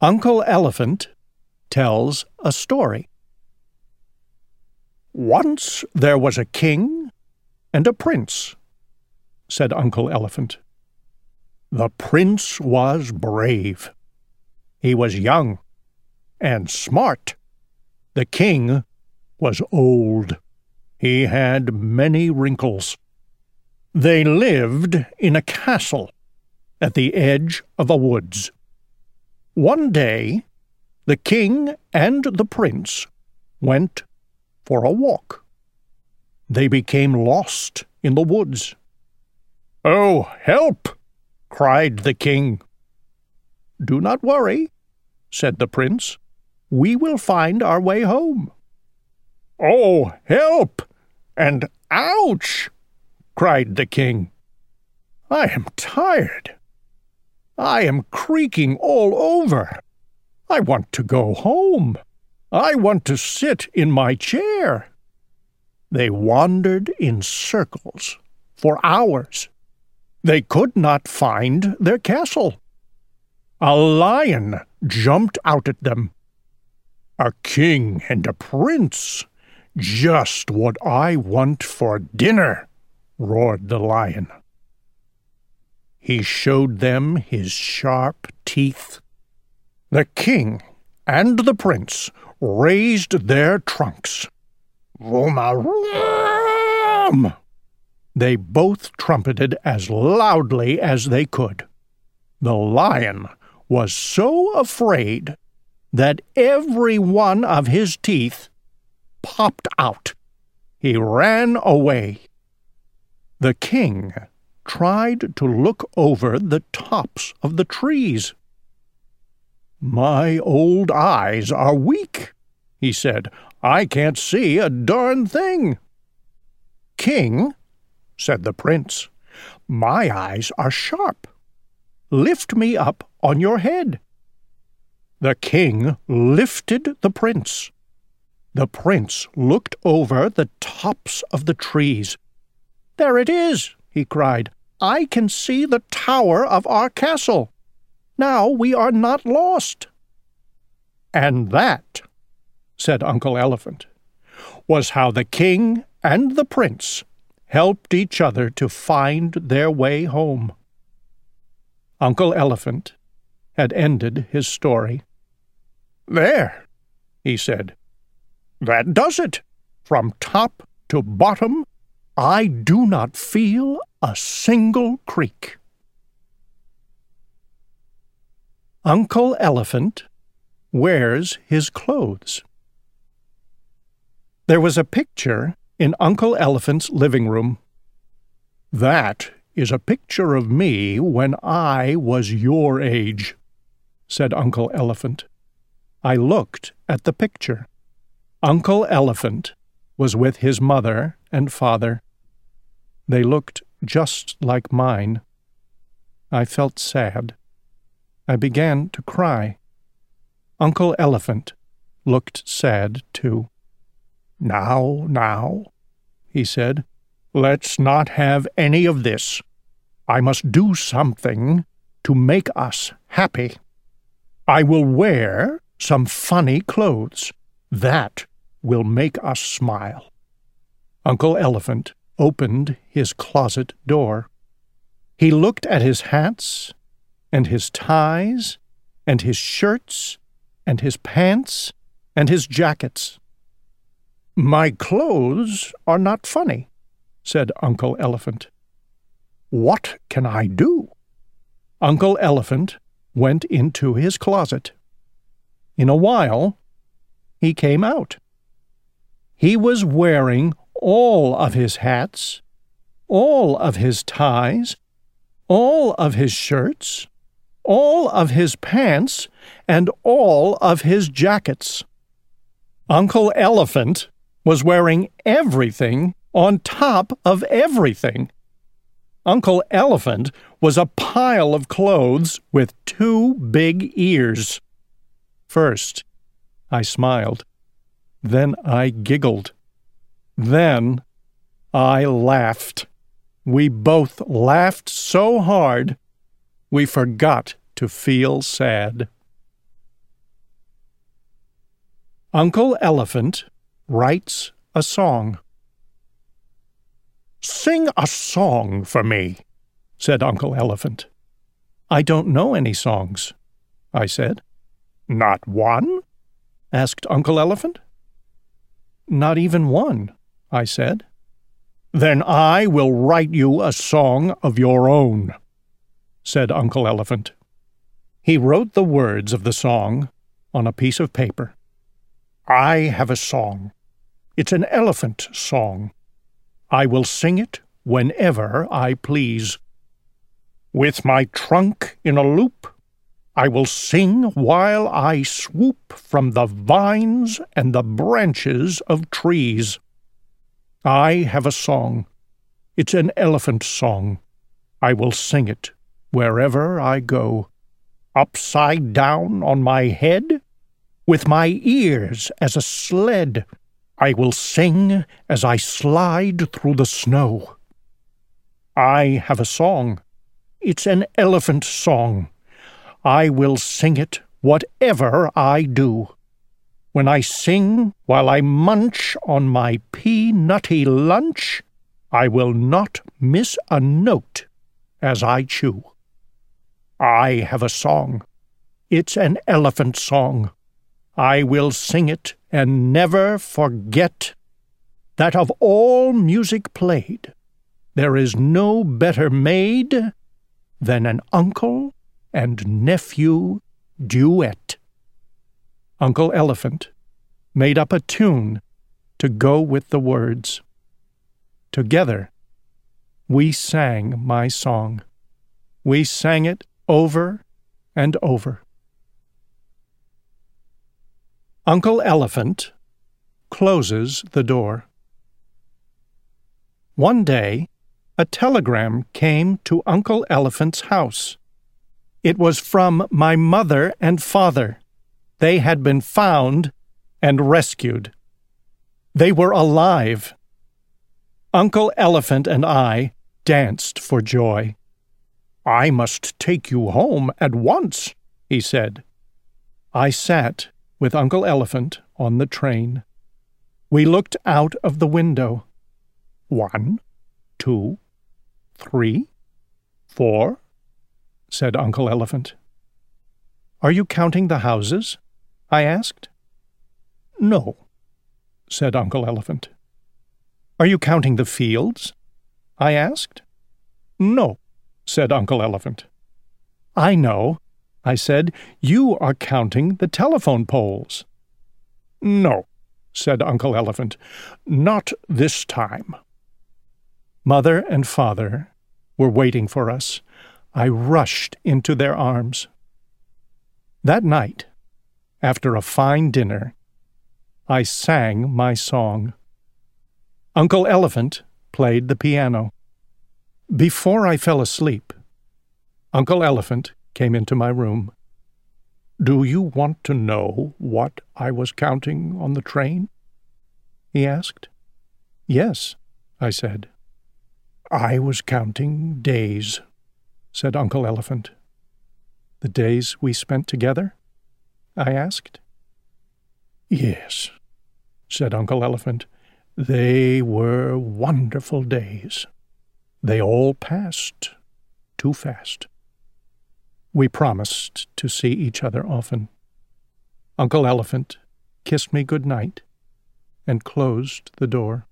Uncle Elephant tells a story. Once there was a king and a prince, said Uncle Elephant. The prince was brave. He was young and smart. The king was old. He had many wrinkles. They lived in a castle at the edge of a woods. One day, the king and the prince went for a walk. They became lost in the woods. Oh, help! cried the king. Do not worry, said the prince. We will find our way home. Oh, help! And ouch! cried the king. I am tired. I am creaking all over. I want to go home. I want to sit in my chair. They wandered in circles for hours. They could not find their castle. A lion jumped out at them. A king and a prince. Just what I want for dinner, roared the lion. He showed them his sharp teeth. The king and the prince raised their trunks. Vroom-a-vroom! They both trumpeted as loudly as they could. The lion was so afraid that every one of his teeth popped out. He ran away. The king tried to look over the tops of the trees. My old eyes are weak, he said. I can't see a darn thing. King, said the prince, my eyes are sharp. Lift me up on your head. The king lifted the prince. The prince looked over the tops of the trees. There it is, he cried. I can see the tower of our castle. Now we are not lost. And that, said Uncle Elephant, was how the king and the prince helped each other to find their way home. Uncle Elephant had ended his story. There, he said. That does it. From top to bottom, I do not feel a single creak. Uncle Elephant wears his clothes. There was a picture in Uncle Elephant's living room. That is a picture of me when I was your age, said Uncle Elephant. I looked at the picture. Uncle Elephant was with his mother and father. They looked just like mine. I felt sad. I began to cry. Uncle Elephant looked sad too. Now, now, he said, let's not have any of this. I must do something to make us happy. I will wear some funny clothes. That will make us smile. Uncle Elephant opened his closet door. He looked at his hats, and his ties, and his shirts, and his pants, and his jackets. My clothes are not funny, said Uncle Elephant. What can I do? Uncle Elephant went into his closet. In a while, he came out. He was wearing all of his hats, all of his ties, all of his shirts, all of his pants, and all of his jackets. Uncle Elephant was wearing everything on top of everything. Uncle Elephant was a pile of clothes with two big ears. First, I smiled. Then I giggled. Then I laughed. We both laughed so hard we forgot to feel sad. Uncle Elephant writes a song. Sing a song for me, said Uncle Elephant. I don't know any songs, I said. Not one? asked Uncle Elephant. Not even one, I said. Then I will write you a song of your own, said Uncle Elephant. He wrote the words of the song on a piece of paper. I have a song. It's an elephant song. I will sing it whenever I please. With my trunk in a loop, I will sing while I swoop from the vines and the branches of trees. I have a song. It's an elephant song. I will sing it wherever I go. Upside down on my head, with my ears as a sled, I will sing as I slide through the snow. I have a song. It's an elephant song. I will sing it whatever I do. When I sing while I munch on my peanutty lunch, I will not miss a note as I chew. I have a song. It's an elephant song. I will sing it and never forget that of all music played, there is no better made than an uncle and nephew duet. Uncle Elephant made up a tune to go with the words. Together, we sang my song. We sang it over and over. Uncle Elephant closes the door. One day, a telegram came to Uncle Elephant's house. It was from my mother and father. They had been found and rescued. They were alive. Uncle Elephant and I danced for joy. I must take you home at once, he said. I sat with Uncle Elephant on the train. We looked out of the window. One, two, three, four, said Uncle Elephant. Are you counting the houses? I asked. No, said Uncle Elephant. Are you counting the fields? I asked. No, said Uncle Elephant. I know, I said. You are counting the telephone poles. No, said Uncle Elephant. Not this time. Mother and father were waiting for us. I rushed into their arms. That night, after a fine dinner, I sang my song. Uncle Elephant played the piano. Before I fell asleep, Uncle Elephant came into my room. Do you want to know what I was counting on the train? he asked. Yes, I said. I was counting days, said Uncle Elephant. The days we spent together? I asked. Yes, said Uncle Elephant. They were wonderful days. They all passed too fast. We promised to see each other often. Uncle Elephant kissed me good night and closed the door.